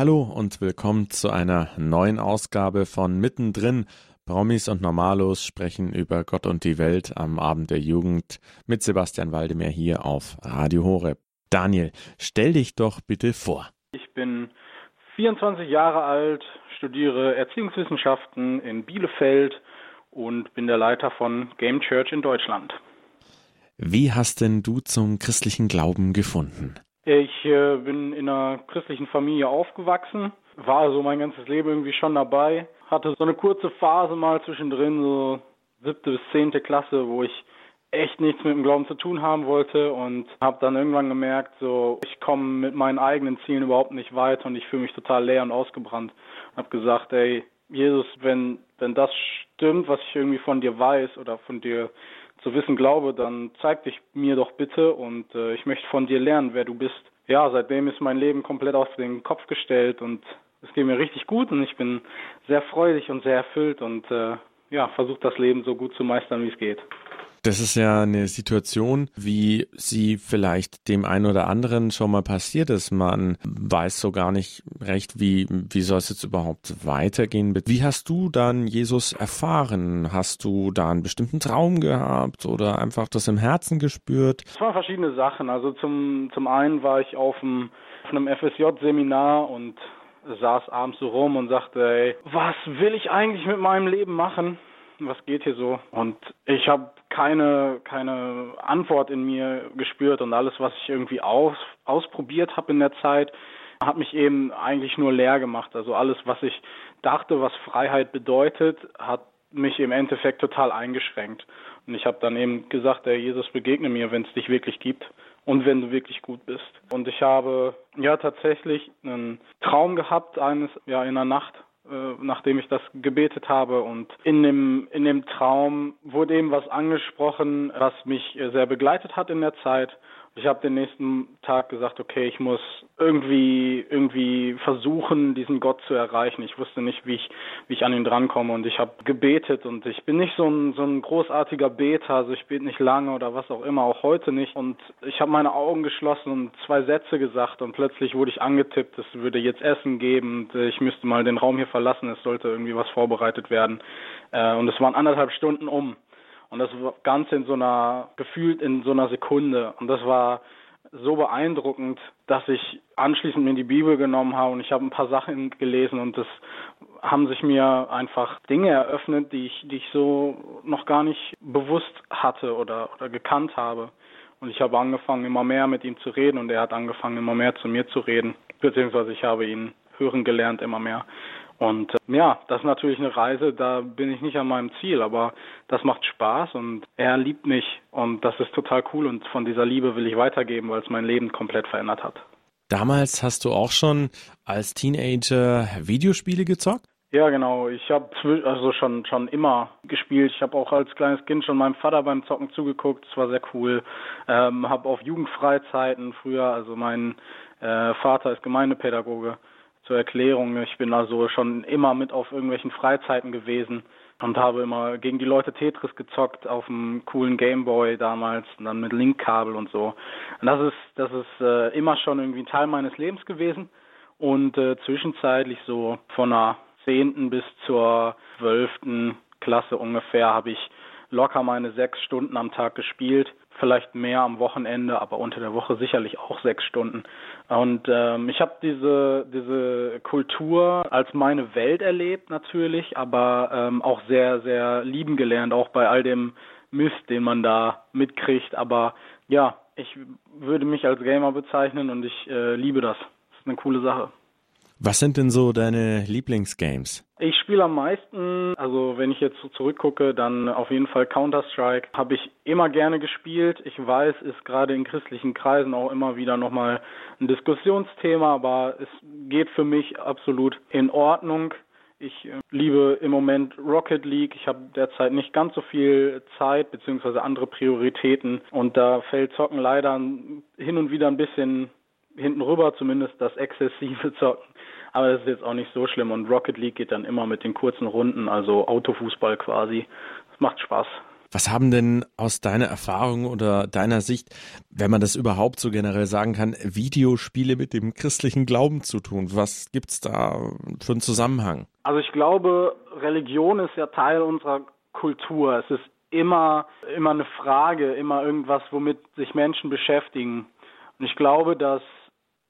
Hallo und willkommen zu einer neuen Ausgabe von Mittendrin. Promis und Normalos sprechen über Gott und die Welt am Abend der Jugend mit Sebastian Waldemar hier auf Radio Horeb. Daniel, stell dich doch bitte vor. Ich bin 24 Jahre alt, studiere Erziehungswissenschaften in Bielefeld und bin der Leiter von Game Church in Deutschland. Wie hast denn du zum christlichen Glauben gefunden? Ich äh, bin in einer christlichen Familie aufgewachsen, war also mein ganzes Leben irgendwie schon dabei, hatte so eine kurze Phase mal zwischendrin, so siebte bis zehnte Klasse, wo ich echt nichts mit dem Glauben zu tun haben wollte und habe dann irgendwann gemerkt, so ich komme mit meinen eigenen Zielen überhaupt nicht weiter und ich fühle mich total leer und ausgebrannt. Habe gesagt, ey Jesus, wenn wenn das stimmt, was ich irgendwie von dir weiß oder von dir zu wissen glaube, dann zeig dich mir doch bitte und äh, ich möchte von dir lernen, wer du bist. Ja, seitdem ist mein Leben komplett auf den Kopf gestellt und es geht mir richtig gut und ich bin sehr freudig und sehr erfüllt und äh, ja, versuche das Leben so gut zu meistern, wie es geht. Das ist ja eine Situation, wie sie vielleicht dem einen oder anderen schon mal passiert ist. Man weiß so gar nicht recht, wie, wie soll es jetzt überhaupt weitergehen. Wie hast du dann Jesus erfahren? Hast du da einen bestimmten Traum gehabt oder einfach das im Herzen gespürt? Es waren verschiedene Sachen. Also zum, zum einen war ich auf einem, auf einem FSJ-Seminar und saß abends so rum und sagte, ey, was will ich eigentlich mit meinem Leben machen? Was geht hier so? Und ich habe keine, keine Antwort in mir gespürt und alles, was ich irgendwie aus, ausprobiert habe in der Zeit, hat mich eben eigentlich nur leer gemacht. Also alles, was ich dachte, was Freiheit bedeutet, hat mich im Endeffekt total eingeschränkt. Und ich habe dann eben gesagt, der Jesus begegne mir, wenn es dich wirklich gibt und wenn du wirklich gut bist. Und ich habe ja tatsächlich einen Traum gehabt eines ja in der Nacht nachdem ich das gebetet habe. Und in dem, in dem Traum wurde eben was angesprochen, was mich sehr begleitet hat in der Zeit. Ich habe den nächsten Tag gesagt, okay, ich muss irgendwie irgendwie versuchen, diesen Gott zu erreichen. Ich wusste nicht, wie ich wie ich an ihn drankomme und ich habe gebetet und ich bin nicht so ein so ein großartiger Beter, also ich bete nicht lange oder was auch immer, auch heute nicht. Und ich habe meine Augen geschlossen und zwei Sätze gesagt und plötzlich wurde ich angetippt, es würde jetzt Essen geben, und ich müsste mal den Raum hier verlassen, es sollte irgendwie was vorbereitet werden. Äh, und es waren anderthalb Stunden um und das Ganze in so einer, gefühlt in so einer Sekunde. Und das war so beeindruckend, dass ich anschließend mir die Bibel genommen habe und ich habe ein paar Sachen gelesen und das haben sich mir einfach Dinge eröffnet, die ich, die ich so noch gar nicht bewusst hatte oder, oder gekannt habe. Und ich habe angefangen, immer mehr mit ihm zu reden und er hat angefangen, immer mehr zu mir zu reden. Beziehungsweise ich habe ihn hören gelernt immer mehr. Und äh, ja, das ist natürlich eine Reise, da bin ich nicht an meinem Ziel, aber das macht Spaß und er liebt mich und das ist total cool und von dieser Liebe will ich weitergeben, weil es mein Leben komplett verändert hat. Damals hast du auch schon als Teenager Videospiele gezockt? Ja, genau. Ich habe also schon schon immer gespielt. Ich habe auch als kleines Kind schon meinem Vater beim Zocken zugeguckt. Das war sehr cool. Ähm, habe auf Jugendfreizeiten früher, also mein äh, Vater ist Gemeindepädagoge, zur Erklärung, ich bin also schon immer mit auf irgendwelchen Freizeiten gewesen und habe immer gegen die Leute Tetris gezockt auf einem coolen Gameboy damals und dann mit Linkkabel und so. Und das ist das ist äh, immer schon irgendwie ein Teil meines Lebens gewesen. Und äh, zwischenzeitlich so von der zehnten bis zur zwölften Klasse ungefähr habe ich locker meine sechs Stunden am Tag gespielt vielleicht mehr am Wochenende, aber unter der Woche sicherlich auch sechs Stunden. Und ähm, ich habe diese diese Kultur als meine Welt erlebt natürlich, aber ähm, auch sehr sehr lieben gelernt, auch bei all dem Mist, den man da mitkriegt. Aber ja, ich würde mich als Gamer bezeichnen und ich äh, liebe das. Das ist eine coole Sache. Was sind denn so deine Lieblingsgames? Ich spiele am meisten, also wenn ich jetzt so zurückgucke, dann auf jeden Fall Counter-Strike. Habe ich immer gerne gespielt. Ich weiß, ist gerade in christlichen Kreisen auch immer wieder nochmal ein Diskussionsthema, aber es geht für mich absolut in Ordnung. Ich äh, liebe im Moment Rocket League. Ich habe derzeit nicht ganz so viel Zeit beziehungsweise andere Prioritäten und da fällt Zocken leider hin und wieder ein bisschen hinten rüber, zumindest das exzessive Zocken. Aber das ist jetzt auch nicht so schlimm. Und Rocket League geht dann immer mit den kurzen Runden, also Autofußball quasi. Das macht Spaß. Was haben denn aus deiner Erfahrung oder deiner Sicht, wenn man das überhaupt so generell sagen kann, Videospiele mit dem christlichen Glauben zu tun? Was gibt's da für einen Zusammenhang? Also ich glaube, Religion ist ja Teil unserer Kultur. Es ist immer, immer eine Frage, immer irgendwas, womit sich Menschen beschäftigen. Und ich glaube, dass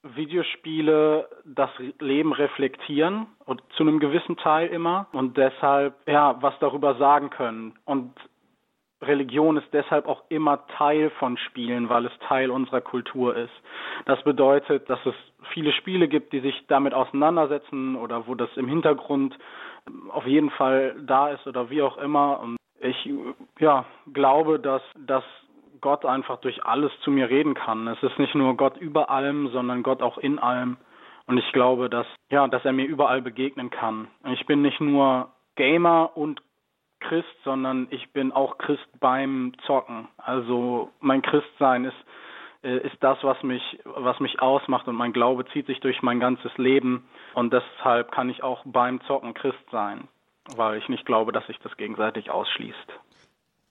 Videospiele das Leben reflektieren und zu einem gewissen Teil immer und deshalb ja was darüber sagen können und Religion ist deshalb auch immer Teil von Spielen, weil es Teil unserer Kultur ist. Das bedeutet, dass es viele Spiele gibt, die sich damit auseinandersetzen oder wo das im Hintergrund auf jeden Fall da ist oder wie auch immer. Und ich ja, glaube, dass, dass Gott einfach durch alles zu mir reden kann. Es ist nicht nur Gott über allem, sondern Gott auch in allem. Und ich glaube, dass, ja, dass er mir überall begegnen kann. Ich bin nicht nur Gamer und Christ, sondern ich bin auch Christ beim Zocken. Also mein Christsein ist äh, ist das, was mich was mich ausmacht und mein Glaube zieht sich durch mein ganzes Leben und deshalb kann ich auch beim Zocken Christ sein, weil ich nicht glaube, dass sich das gegenseitig ausschließt.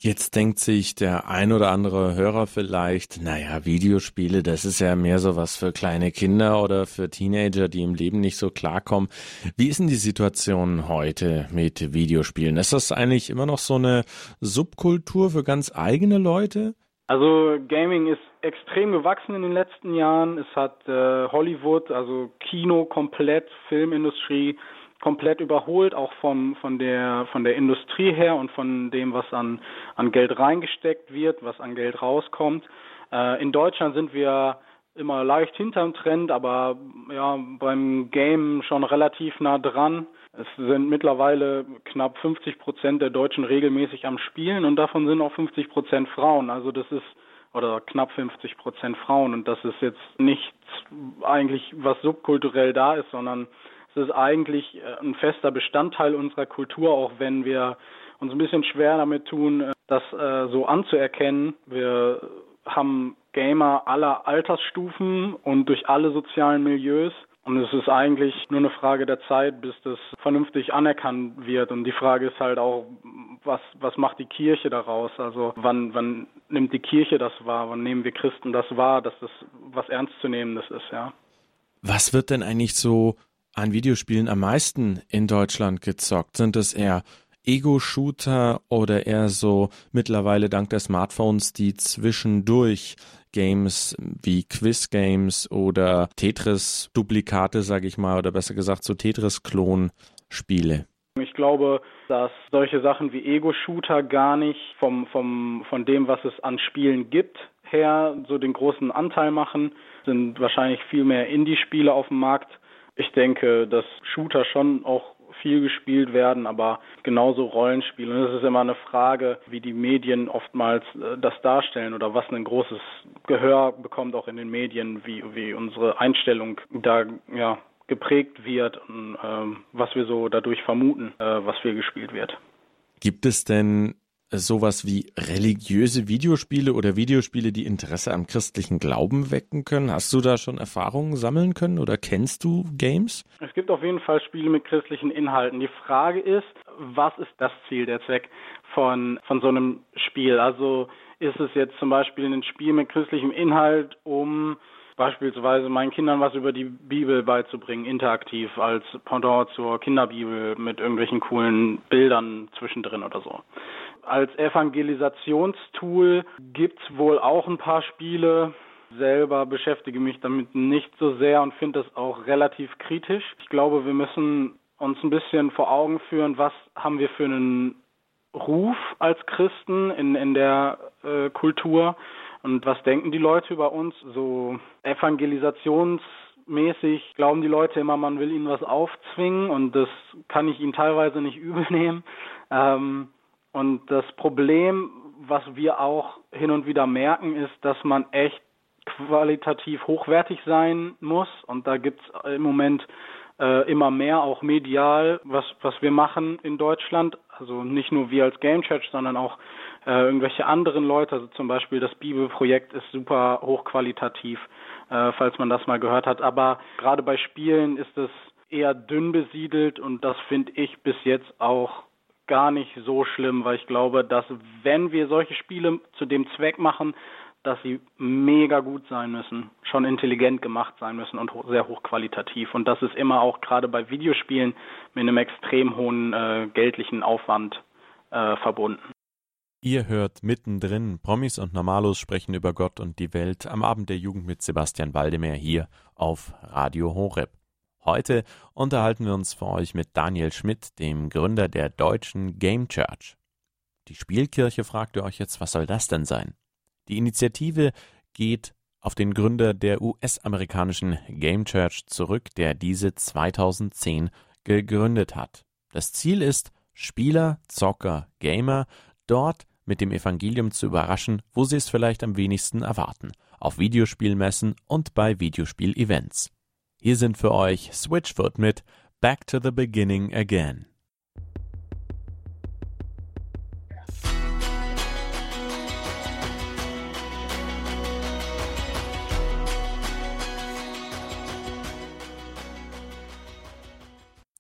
Jetzt denkt sich der ein oder andere Hörer vielleicht, naja, Videospiele, das ist ja mehr so was für kleine Kinder oder für Teenager, die im Leben nicht so klarkommen. Wie ist denn die Situation heute mit Videospielen? Ist das eigentlich immer noch so eine Subkultur für ganz eigene Leute? Also Gaming ist extrem gewachsen in den letzten Jahren. Es hat äh, Hollywood, also Kino komplett, Filmindustrie, komplett überholt, auch von, von, der, von der Industrie her und von dem, was an, an Geld reingesteckt wird, was an Geld rauskommt. Äh, in Deutschland sind wir immer leicht hinterm Trend, aber ja, beim Game schon relativ nah dran. Es sind mittlerweile knapp 50 Prozent der Deutschen regelmäßig am Spielen und davon sind auch 50 Prozent Frauen. Also das ist oder knapp 50 Prozent Frauen und das ist jetzt nichts eigentlich, was subkulturell da ist, sondern es ist eigentlich äh, ein fester Bestandteil unserer Kultur, auch wenn wir uns ein bisschen schwer damit tun, äh, das äh, so anzuerkennen. Wir haben Gamer aller Altersstufen und durch alle sozialen Milieus. Und es ist eigentlich nur eine Frage der Zeit, bis das vernünftig anerkannt wird. Und die Frage ist halt auch, was, was macht die Kirche daraus? Also wann, wann nimmt die Kirche das wahr? Wann nehmen wir Christen das wahr, dass das was Ernstzunehmendes ist, ja? Was wird denn eigentlich so an Videospielen am meisten in Deutschland gezockt? Sind es eher Ego-Shooter oder eher so mittlerweile dank der Smartphones die zwischendurch Games wie Quiz-Games oder Tetris-Duplikate, sage ich mal, oder besser gesagt so Tetris-Klon-Spiele? Ich glaube, dass solche Sachen wie Ego-Shooter gar nicht vom, vom, von dem, was es an Spielen gibt, her so den großen Anteil machen. Sind wahrscheinlich viel mehr Indie-Spiele auf dem Markt ich denke, dass Shooter schon auch viel gespielt werden, aber genauso Rollenspiele. Und es ist immer eine Frage, wie die Medien oftmals äh, das darstellen oder was ein großes Gehör bekommt auch in den Medien, wie, wie unsere Einstellung da ja, geprägt wird und ähm, was wir so dadurch vermuten, äh, was viel gespielt wird. Gibt es denn sowas wie religiöse Videospiele oder Videospiele, die Interesse am christlichen Glauben wecken können? Hast du da schon Erfahrungen sammeln können oder kennst du Games? Es gibt auf jeden Fall Spiele mit christlichen Inhalten. Die Frage ist, was ist das Ziel, der Zweck von, von so einem Spiel? Also ist es jetzt zum Beispiel ein Spiel mit christlichem Inhalt, um beispielsweise meinen Kindern was über die Bibel beizubringen, interaktiv als Pendant zur Kinderbibel mit irgendwelchen coolen Bildern zwischendrin oder so als Evangelisationstool gibt es wohl auch ein paar Spiele. Selber beschäftige mich damit nicht so sehr und finde das auch relativ kritisch. Ich glaube, wir müssen uns ein bisschen vor Augen führen, was haben wir für einen Ruf als Christen in, in der äh, Kultur und was denken die Leute über uns? So evangelisationsmäßig glauben die Leute immer, man will ihnen was aufzwingen und das kann ich ihnen teilweise nicht übel nehmen. Ähm, und das Problem, was wir auch hin und wieder merken, ist, dass man echt qualitativ hochwertig sein muss. Und da gibt es im Moment äh, immer mehr, auch medial, was, was wir machen in Deutschland. Also nicht nur wir als Game Church, sondern auch äh, irgendwelche anderen Leute. Also zum Beispiel das Bibelprojekt ist super hochqualitativ, äh, falls man das mal gehört hat. Aber gerade bei Spielen ist es eher dünn besiedelt und das finde ich bis jetzt auch gar nicht so schlimm, weil ich glaube, dass wenn wir solche Spiele zu dem Zweck machen, dass sie mega gut sein müssen, schon intelligent gemacht sein müssen und sehr hochqualitativ. Und das ist immer auch gerade bei Videospielen mit einem extrem hohen äh, geldlichen Aufwand äh, verbunden. Ihr hört mittendrin Promis und Normalos sprechen über Gott und die Welt am Abend der Jugend mit Sebastian Waldemar hier auf Radio Horeb. Heute unterhalten wir uns für euch mit Daniel Schmidt, dem Gründer der deutschen Game Church. Die Spielkirche fragt ihr euch jetzt, was soll das denn sein? Die Initiative geht auf den Gründer der US-amerikanischen Game Church zurück, der diese 2010 gegründet hat. Das Ziel ist, Spieler, Zocker, Gamer dort mit dem Evangelium zu überraschen, wo sie es vielleicht am wenigsten erwarten, auf Videospielmessen und bei Videospielevents. Hier sind für euch Switchfoot mit Back to the Beginning Again.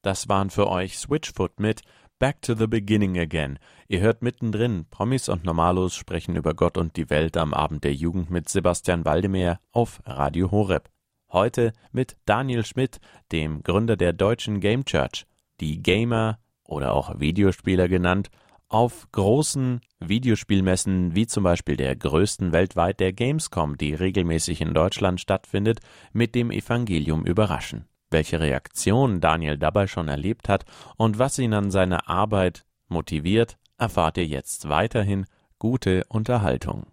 Das waren für euch Switchfoot mit Back to the Beginning Again. Ihr hört mittendrin, Promis und Normalos sprechen über Gott und die Welt am Abend der Jugend mit Sebastian Waldemar auf Radio Horeb. Heute mit Daniel Schmidt, dem Gründer der deutschen Game Church, die Gamer oder auch Videospieler genannt, auf großen Videospielmessen wie zum Beispiel der größten weltweit der Gamescom, die regelmäßig in Deutschland stattfindet, mit dem Evangelium überraschen. Welche Reaktion Daniel dabei schon erlebt hat und was ihn an seiner Arbeit motiviert, erfahrt ihr jetzt weiterhin gute Unterhaltung.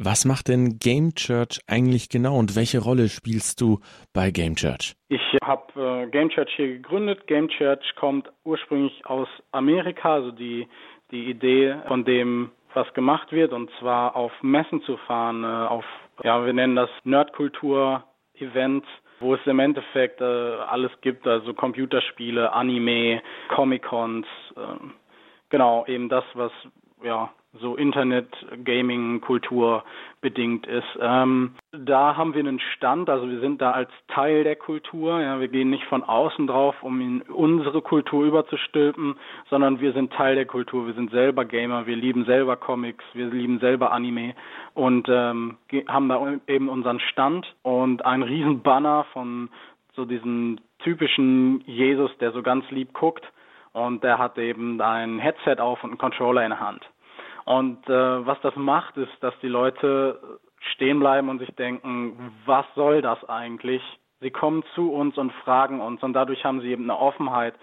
Was macht denn Game Church eigentlich genau und welche Rolle spielst du bei Game Church? Ich habe äh, Game Church hier gegründet. Game Church kommt ursprünglich aus Amerika, also die, die Idee von dem, was gemacht wird, und zwar auf Messen zu fahren, äh, auf, ja, wir nennen das Nerdkultur-Events, wo es im Endeffekt äh, alles gibt, also Computerspiele, Anime, Comic-Cons, äh, genau, eben das, was ja so Internet, Gaming, Kultur bedingt ist. Ähm, da haben wir einen Stand, also wir sind da als Teil der Kultur. Ja, wir gehen nicht von außen drauf, um in unsere Kultur überzustülpen, sondern wir sind Teil der Kultur. Wir sind selber Gamer, wir lieben selber Comics, wir lieben selber Anime und ähm, haben da eben unseren Stand und einen riesen Banner von so diesen typischen Jesus, der so ganz lieb guckt und der hat eben ein Headset auf und einen Controller in der Hand. Und äh, was das macht, ist, dass die Leute stehen bleiben und sich denken, was soll das eigentlich? Sie kommen zu uns und fragen uns und dadurch haben sie eben eine Offenheit,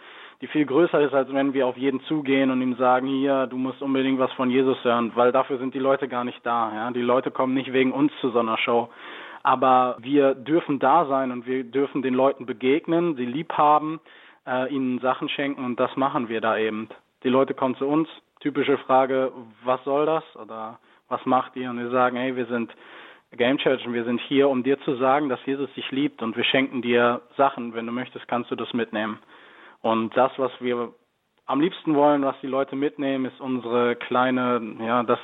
die viel größer ist, als wenn wir auf jeden zugehen und ihm sagen, hier, du musst unbedingt was von Jesus hören, weil dafür sind die Leute gar nicht da. Ja? Die Leute kommen nicht wegen uns zu so einer Show. Aber wir dürfen da sein und wir dürfen den Leuten begegnen, sie lieb haben, äh, ihnen Sachen schenken und das machen wir da eben. Die Leute kommen zu uns, typische Frage, was soll das oder was macht ihr? Und wir sagen, hey, wir sind Game Church und wir sind hier, um dir zu sagen, dass Jesus dich liebt und wir schenken dir Sachen. Wenn du möchtest, kannst du das mitnehmen. Und das, was wir am liebsten wollen, was die Leute mitnehmen, ist unsere kleine, ja, das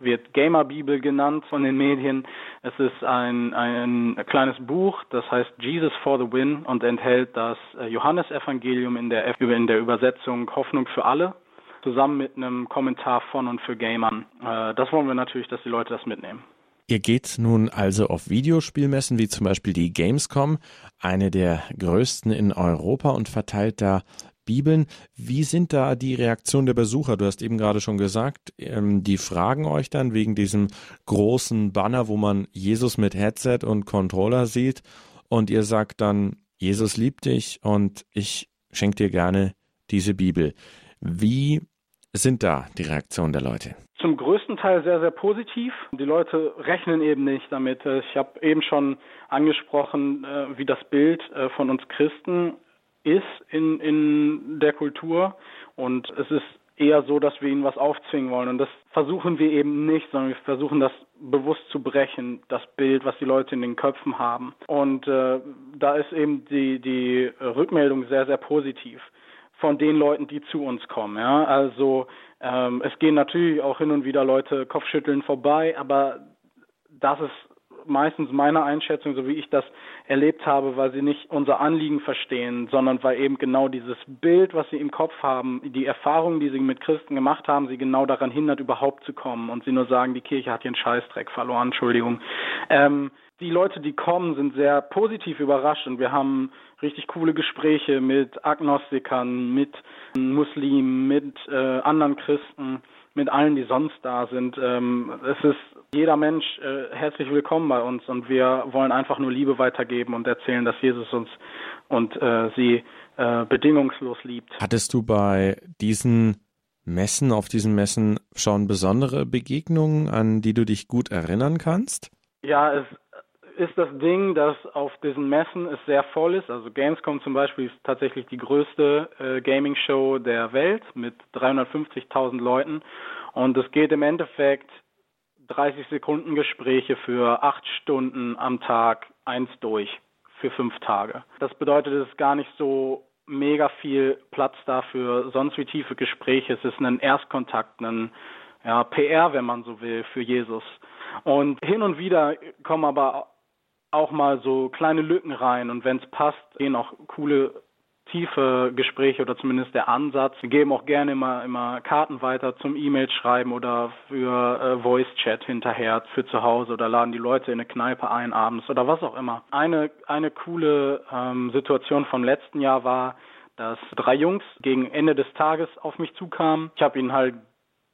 wird Gamer Bibel genannt von den Medien. Es ist ein, ein kleines Buch, das heißt Jesus for the Win und enthält das Johannesevangelium in der, in der Übersetzung Hoffnung für alle zusammen mit einem Kommentar von und für Gamern. Äh, das wollen wir natürlich, dass die Leute das mitnehmen. Ihr geht nun also auf Videospielmessen wie zum Beispiel die Gamescom, eine der größten in Europa und verteilt da Bibeln. Wie sind da die Reaktionen der Besucher? Du hast eben gerade schon gesagt, ähm, die fragen euch dann wegen diesem großen Banner, wo man Jesus mit Headset und Controller sieht und ihr sagt dann, Jesus liebt dich und ich schenke dir gerne diese Bibel. Wie sind da die Reaktionen der Leute? Zum größten Teil sehr, sehr positiv. Die Leute rechnen eben nicht damit. Ich habe eben schon angesprochen, äh, wie das Bild äh, von uns Christen ist in, in der Kultur. Und es ist eher so, dass wir ihnen was aufzwingen wollen. Und das versuchen wir eben nicht, sondern wir versuchen das bewusst zu brechen, das Bild, was die Leute in den Köpfen haben. Und äh, da ist eben die, die Rückmeldung sehr, sehr positiv von den Leuten, die zu uns kommen. Ja? Also ähm, es gehen natürlich auch hin und wieder Leute Kopfschütteln vorbei, aber das ist meistens meine Einschätzung, so wie ich das erlebt habe, weil sie nicht unser Anliegen verstehen, sondern weil eben genau dieses Bild, was sie im Kopf haben, die Erfahrungen, die sie mit Christen gemacht haben, sie genau daran hindert, überhaupt zu kommen und sie nur sagen, die Kirche hat ihren Scheißdreck verloren, Entschuldigung. Ähm, die Leute, die kommen, sind sehr positiv überrascht und wir haben richtig coole Gespräche mit Agnostikern, mit Muslimen, mit äh, anderen Christen, mit allen, die sonst da sind. Ähm, es ist jeder Mensch äh, herzlich willkommen bei uns und wir wollen einfach nur Liebe weitergeben und erzählen, dass Jesus uns und äh, sie äh, bedingungslos liebt. Hattest du bei diesen Messen, auf diesen Messen schon besondere Begegnungen, an die du dich gut erinnern kannst? Ja, es ist das Ding, dass auf diesen Messen es sehr voll ist. Also Gamescom zum Beispiel ist tatsächlich die größte äh, Gaming-Show der Welt mit 350.000 Leuten. Und es geht im Endeffekt 30 Sekunden Gespräche für acht Stunden am Tag, eins durch, für fünf Tage. Das bedeutet, es ist gar nicht so mega viel Platz dafür, sonst wie tiefe Gespräche. Es ist ein Erstkontakt, ein ja, PR, wenn man so will, für Jesus. Und hin und wieder kommen aber auch mal so kleine Lücken rein und wenn es passt, gehen auch coole tiefe Gespräche oder zumindest der Ansatz. Wir geben auch gerne immer, immer Karten weiter zum E-Mail schreiben oder für äh, Voice Chat hinterher für zu Hause oder laden die Leute in eine Kneipe ein abends oder was auch immer. Eine, eine coole ähm, Situation vom letzten Jahr war, dass drei Jungs gegen Ende des Tages auf mich zukamen. Ich habe ihnen halt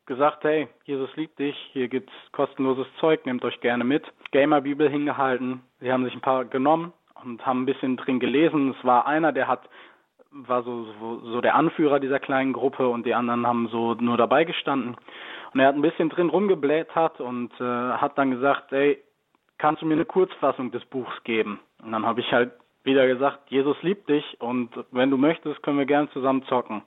gesagt, hey, Jesus liebt dich, hier gibt's kostenloses Zeug, nehmt euch gerne mit. Gamer-Bibel hingehalten, sie haben sich ein paar genommen und haben ein bisschen drin gelesen. Es war einer, der hat, war so, so, so der Anführer dieser kleinen Gruppe und die anderen haben so nur dabei gestanden. Und er hat ein bisschen drin rumgeblättert und äh, hat dann gesagt, ey, kannst du mir eine Kurzfassung des Buchs geben? Und dann habe ich halt wieder gesagt, Jesus liebt dich und wenn du möchtest, können wir gern zusammen zocken.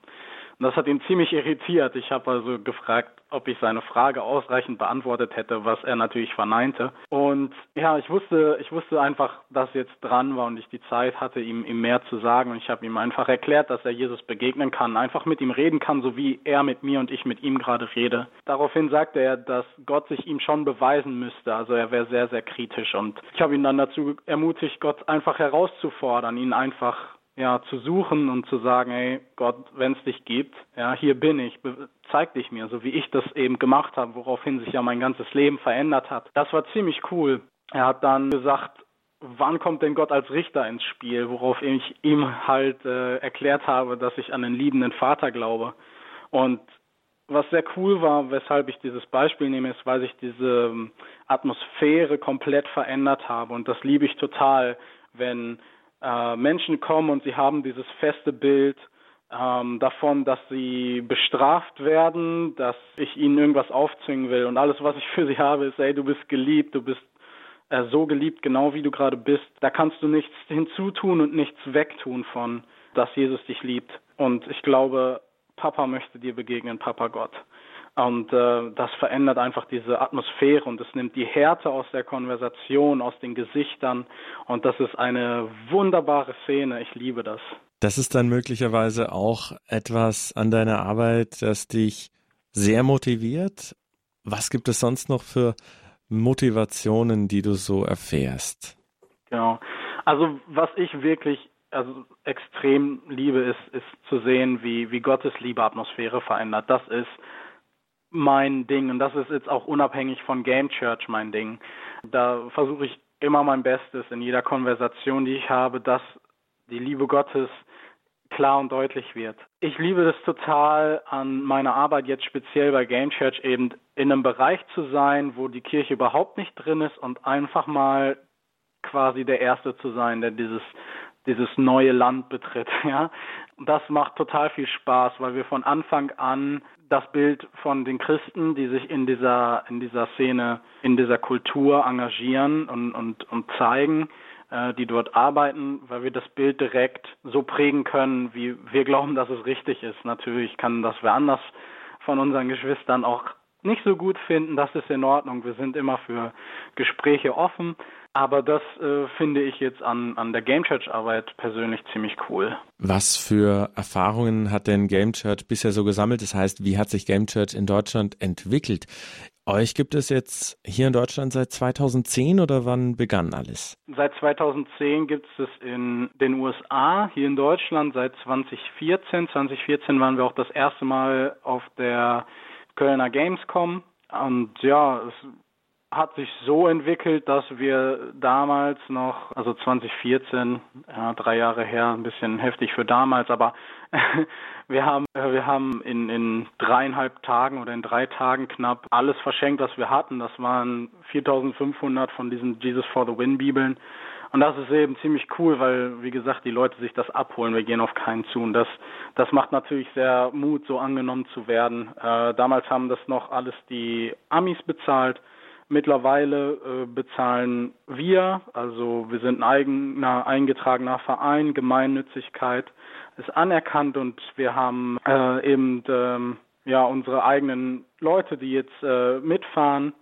Und das hat ihn ziemlich irritiert. Ich habe also gefragt, ob ich seine Frage ausreichend beantwortet hätte, was er natürlich verneinte. Und ja, ich wusste, ich wusste einfach, dass jetzt dran war und ich die Zeit hatte, ihm, ihm mehr zu sagen. Und ich habe ihm einfach erklärt, dass er Jesus begegnen kann, einfach mit ihm reden kann, so wie er mit mir und ich mit ihm gerade rede. Daraufhin sagte er, dass Gott sich ihm schon beweisen müsste. Also er wäre sehr, sehr kritisch. Und ich habe ihn dann dazu ermutigt, Gott einfach herauszufordern, ihn einfach ja, zu suchen und zu sagen, hey Gott, wenn es dich gibt, ja, hier bin ich, zeig dich mir, so wie ich das eben gemacht habe, woraufhin sich ja mein ganzes Leben verändert hat. Das war ziemlich cool. Er hat dann gesagt, wann kommt denn Gott als Richter ins Spiel, worauf ich ihm halt äh, erklärt habe, dass ich an den liebenden Vater glaube. Und was sehr cool war, weshalb ich dieses Beispiel nehme, ist, weil sich diese ähm, Atmosphäre komplett verändert habe. Und das liebe ich total, wenn äh, Menschen kommen und sie haben dieses feste Bild ähm, davon, dass sie bestraft werden, dass ich ihnen irgendwas aufzwingen will. Und alles, was ich für sie habe, ist, ey, du bist geliebt, du bist äh, so geliebt, genau wie du gerade bist. Da kannst du nichts hinzutun und nichts wegtun von, dass Jesus dich liebt. Und ich glaube, Papa möchte dir begegnen, Papa Gott. Und äh, das verändert einfach diese Atmosphäre und es nimmt die Härte aus der Konversation, aus den Gesichtern. Und das ist eine wunderbare Szene. Ich liebe das. Das ist dann möglicherweise auch etwas an deiner Arbeit, das dich sehr motiviert. Was gibt es sonst noch für Motivationen, die du so erfährst? Genau. Also was ich wirklich also extrem liebe, ist, ist zu sehen, wie, wie Gottes Liebe Atmosphäre verändert. Das ist mein Ding und das ist jetzt auch unabhängig von Game Church mein Ding. Da versuche ich immer mein Bestes in jeder Konversation, die ich habe, dass die Liebe Gottes klar und deutlich wird. Ich liebe es total an meiner Arbeit jetzt speziell bei Game Church eben in einem Bereich zu sein, wo die Kirche überhaupt nicht drin ist und einfach mal quasi der Erste zu sein, der dieses dieses neue Land betritt, ja. Das macht total viel Spaß, weil wir von Anfang an das Bild von den Christen, die sich in dieser, in dieser Szene, in dieser Kultur engagieren und, und, und zeigen, äh, die dort arbeiten, weil wir das Bild direkt so prägen können, wie wir glauben, dass es richtig ist. Natürlich kann das wer anders von unseren Geschwistern auch nicht so gut finden, das ist in Ordnung. Wir sind immer für Gespräche offen. Aber das äh, finde ich jetzt an, an der Game Church Arbeit persönlich ziemlich cool. Was für Erfahrungen hat denn Game Church bisher so gesammelt? Das heißt, wie hat sich Game Church in Deutschland entwickelt? Euch gibt es jetzt hier in Deutschland seit 2010 oder wann begann alles? Seit 2010 gibt es in den USA, hier in Deutschland seit 2014. 2014 waren wir auch das erste Mal auf der Kölner Gamescom. Und ja, es hat sich so entwickelt, dass wir damals noch, also 2014, ja, drei Jahre her, ein bisschen heftig für damals, aber wir haben, wir haben in, in dreieinhalb Tagen oder in drei Tagen knapp alles verschenkt, was wir hatten. Das waren 4500 von diesen Jesus for the Win Bibeln. Und das ist eben ziemlich cool, weil, wie gesagt, die Leute sich das abholen. Wir gehen auf keinen zu. Und das, das macht natürlich sehr Mut, so angenommen zu werden. Äh, damals haben das noch alles die Amis bezahlt. Mittlerweile äh, bezahlen wir, also wir sind ein eigener eingetragener Verein, Gemeinnützigkeit ist anerkannt und wir haben äh, eben ähm, ja unsere eigenen Leute, die jetzt äh, mitfahren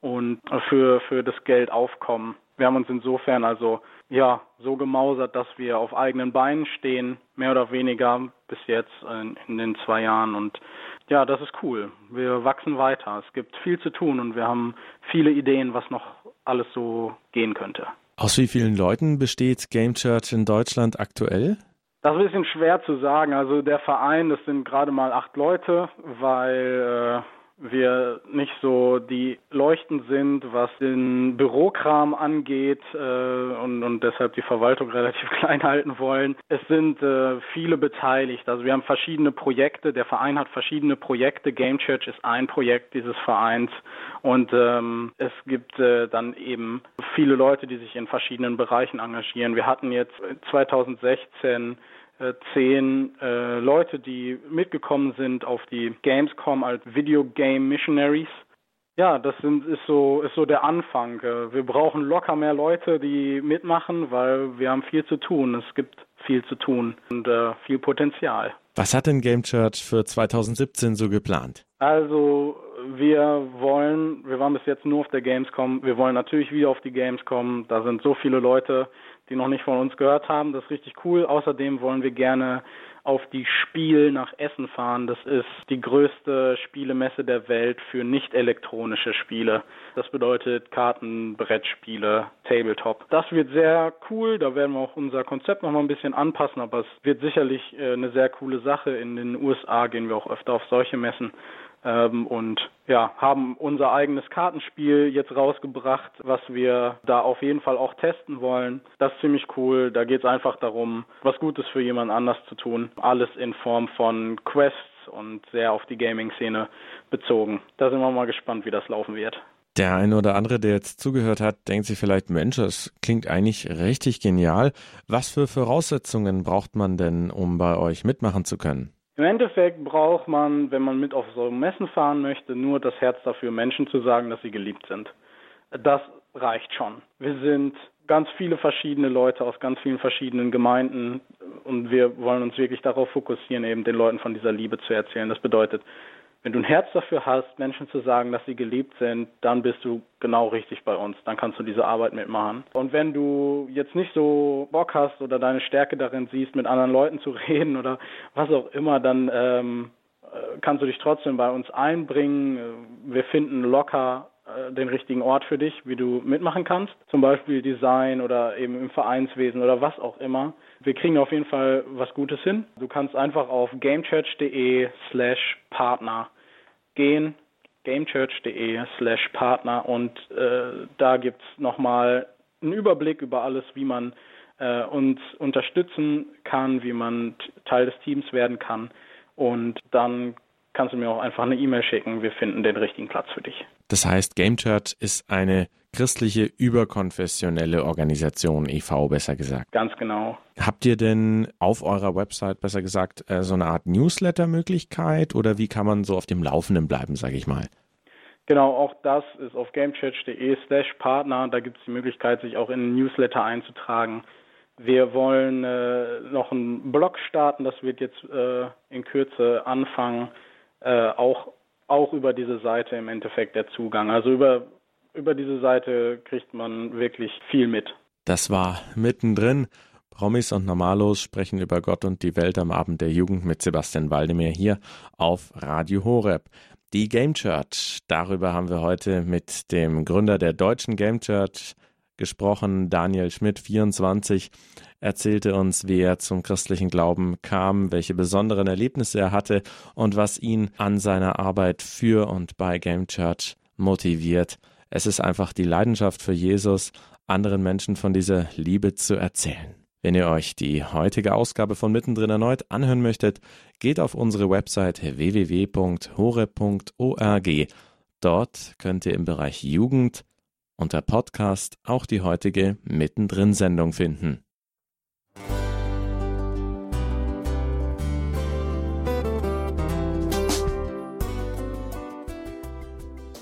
und für für das Geld aufkommen. Wir haben uns insofern also ja so gemausert, dass wir auf eigenen Beinen stehen, mehr oder weniger bis jetzt in, in den zwei Jahren und ja, das ist cool. Wir wachsen weiter. Es gibt viel zu tun und wir haben viele Ideen, was noch alles so gehen könnte. Aus wie vielen Leuten besteht Game Church in Deutschland aktuell? Das ist ein bisschen schwer zu sagen. Also der Verein, das sind gerade mal acht Leute, weil äh, wir nicht so die Leuchten sind, was den Bürokram angeht äh, und, und deshalb die Verwaltung relativ klein halten wollen. Es sind äh, viele beteiligt. Also wir haben verschiedene Projekte. Der Verein hat verschiedene Projekte. Game Church ist ein Projekt dieses Vereins und ähm, es gibt äh, dann eben viele Leute, die sich in verschiedenen Bereichen engagieren. Wir hatten jetzt 2016 äh, zehn äh, Leute, die mitgekommen sind auf die Gamescom als Video Game Missionaries. Ja, das sind, ist so ist so der Anfang. Äh, wir brauchen locker mehr Leute, die mitmachen, weil wir haben viel zu tun. Es gibt viel zu tun und äh, viel Potenzial. Was hat denn Game Church für 2017 so geplant? Also wir wollen, wir waren bis jetzt nur auf der Gamescom, wir wollen natürlich wieder auf die Gamescom. Da sind so viele Leute, die noch nicht von uns gehört haben. Das ist richtig cool. Außerdem wollen wir gerne auf die Spiel nach Essen fahren. Das ist die größte Spielemesse der Welt für nicht elektronische Spiele. Das bedeutet Karten, Brettspiele, Tabletop. Das wird sehr cool. Da werden wir auch unser Konzept noch mal ein bisschen anpassen, aber es wird sicherlich äh, eine sehr coole Sache. In den USA gehen wir auch öfter auf solche Messen ähm, und ja, haben unser eigenes Kartenspiel jetzt rausgebracht, was wir da auf jeden Fall auch testen wollen. Das ist ziemlich cool. Da geht es einfach darum, was Gutes für jemand anders zu tun. Alles in Form von Quests und sehr auf die Gaming-Szene bezogen. Da sind wir mal gespannt, wie das laufen wird. Der eine oder andere, der jetzt zugehört hat, denkt sich vielleicht, Mensch, das klingt eigentlich richtig genial. Was für Voraussetzungen braucht man denn, um bei euch mitmachen zu können? Im Endeffekt braucht man, wenn man mit auf so Messen fahren möchte, nur das Herz dafür, Menschen zu sagen, dass sie geliebt sind. Das reicht schon. Wir sind ganz viele verschiedene Leute aus ganz vielen verschiedenen Gemeinden und wir wollen uns wirklich darauf fokussieren, eben den Leuten von dieser Liebe zu erzählen. Das bedeutet, wenn du ein Herz dafür hast, Menschen zu sagen, dass sie geliebt sind, dann bist du genau richtig bei uns. Dann kannst du diese Arbeit mitmachen. Und wenn du jetzt nicht so Bock hast oder deine Stärke darin siehst, mit anderen Leuten zu reden oder was auch immer, dann ähm, äh, kannst du dich trotzdem bei uns einbringen. Wir finden locker den richtigen Ort für dich, wie du mitmachen kannst. Zum Beispiel Design oder eben im Vereinswesen oder was auch immer. Wir kriegen auf jeden Fall was Gutes hin. Du kannst einfach auf gamechurch.de slash Partner gehen, gamechurch.de slash Partner und äh, da gibt's nochmal einen Überblick über alles, wie man äh, uns unterstützen kann, wie man Teil des Teams werden kann und dann kannst du mir auch einfach eine E-Mail schicken. Wir finden den richtigen Platz für dich. Das heißt, Game Church ist eine christliche überkonfessionelle Organisation, e.V. besser gesagt. Ganz genau. Habt ihr denn auf eurer Website, besser gesagt, äh, so eine Art Newsletter-Möglichkeit oder wie kann man so auf dem Laufenden bleiben, sage ich mal? Genau, auch das ist auf gamechurch.de slash Partner. Da gibt es die Möglichkeit, sich auch in einen Newsletter einzutragen. Wir wollen äh, noch einen Blog starten, das wird jetzt äh, in Kürze anfangen, äh, auch, auch über diese Seite im Endeffekt der Zugang. Also über über diese Seite kriegt man wirklich viel mit. Das war mittendrin. Promis und Normalos sprechen über Gott und die Welt am Abend der Jugend mit Sebastian Waldemir hier auf Radio Horeb. Die Game Church, darüber haben wir heute mit dem Gründer der deutschen Game Church gesprochen, Daniel Schmidt, 24, erzählte uns, wie er zum christlichen Glauben kam, welche besonderen Erlebnisse er hatte und was ihn an seiner Arbeit für und bei Game Church motiviert. Es ist einfach die Leidenschaft für Jesus, anderen Menschen von dieser Liebe zu erzählen. Wenn ihr euch die heutige Ausgabe von Mittendrin erneut anhören möchtet, geht auf unsere Website www.hore.org. Dort könnt ihr im Bereich Jugend unter Podcast auch die heutige Mittendrin-Sendung finden.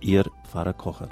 Ihr Pfarrer Kocher.